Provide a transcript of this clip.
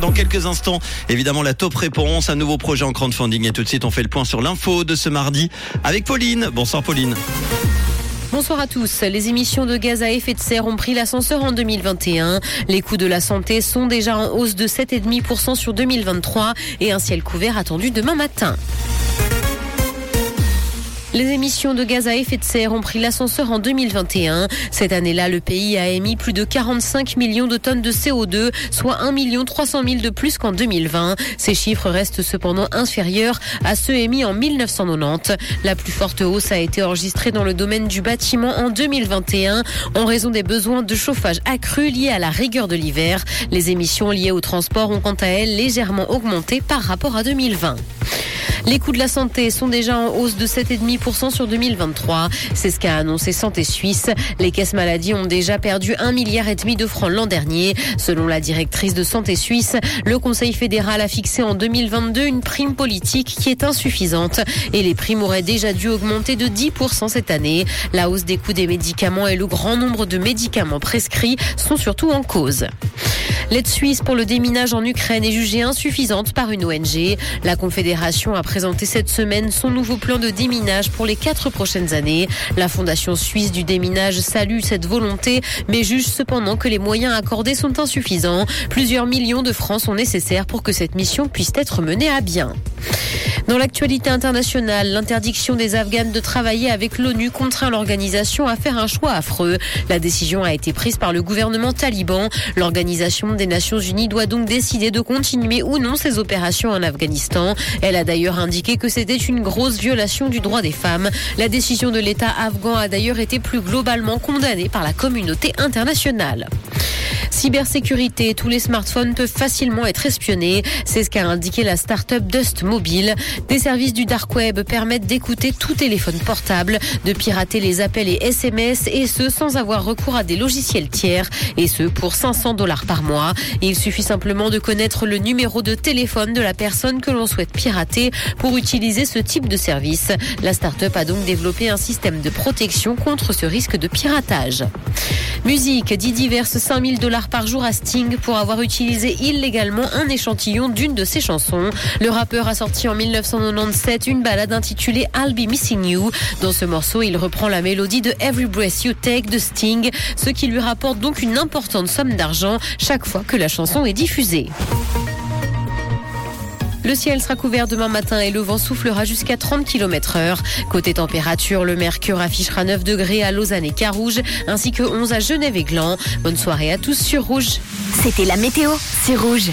Dans quelques instants, évidemment, la top réponse, un nouveau projet en crowdfunding. Et tout de suite, on fait le point sur l'info de ce mardi avec Pauline. Bonsoir Pauline. Bonsoir à tous. Les émissions de gaz à effet de serre ont pris l'ascenseur en 2021. Les coûts de la santé sont déjà en hausse de 7,5% sur 2023 et un ciel couvert attendu demain matin. Les émissions de gaz à effet de serre ont pris l'ascenseur en 2021. Cette année-là, le pays a émis plus de 45 millions de tonnes de CO2, soit 1 300 000 de plus qu'en 2020. Ces chiffres restent cependant inférieurs à ceux émis en 1990. La plus forte hausse a été enregistrée dans le domaine du bâtiment en 2021 en raison des besoins de chauffage accrus liés à la rigueur de l'hiver. Les émissions liées au transport ont quant à elles légèrement augmenté par rapport à 2020. Les coûts de la santé sont déjà en hausse de 7,5% sur 2023. C'est ce qu'a annoncé Santé Suisse. Les caisses maladies ont déjà perdu un milliard et demi de francs l'an dernier. Selon la directrice de Santé Suisse, le Conseil fédéral a fixé en 2022 une prime politique qui est insuffisante et les primes auraient déjà dû augmenter de 10% cette année. La hausse des coûts des médicaments et le grand nombre de médicaments prescrits sont surtout en cause. L'aide suisse pour le déminage en Ukraine est jugée insuffisante par une ONG. La Confédération a présenté cette semaine son nouveau plan de déminage pour les quatre prochaines années. La Fondation suisse du déminage salue cette volonté, mais juge cependant que les moyens accordés sont insuffisants. Plusieurs millions de francs sont nécessaires pour que cette mission puisse être menée à bien. Dans l'actualité internationale, l'interdiction des Afghanes de travailler avec l'ONU contraint l'organisation à faire un choix affreux. La décision a été prise par le gouvernement taliban. L'organisation des Nations Unies doit donc décider de continuer ou non ses opérations en Afghanistan. Elle a d'ailleurs indiqué que c'était une grosse violation du droit des femmes. La décision de l'État afghan a d'ailleurs été plus globalement condamnée par la communauté internationale. Cybersécurité, tous les smartphones peuvent facilement être espionnés. C'est ce qu'a indiqué la start-up Dust Mobile. Des services du dark web permettent d'écouter tout téléphone portable, de pirater les appels et SMS et ce sans avoir recours à des logiciels tiers et ce pour 500 dollars par mois. il suffit simplement de connaître le numéro de téléphone de la personne que l'on souhaite pirater pour utiliser ce type de service. La start-up a donc développé un système de protection contre ce risque de piratage. Musique, dit diverses 5000 par jour à Sting pour avoir utilisé illégalement un échantillon d'une de ses chansons. Le rappeur a sorti en 1997 une balade intitulée I'll Be Missing You. Dans ce morceau, il reprend la mélodie de Every Breath You Take de Sting, ce qui lui rapporte donc une importante somme d'argent chaque fois que la chanson est diffusée. Le ciel sera couvert demain matin et le vent soufflera jusqu'à 30 km heure. Côté température, le mercure affichera 9 degrés à Lausanne et Carouge, ainsi que 11 à Genève et Gland. Bonne soirée à tous sur Rouge. C'était la météo, c'est Rouge.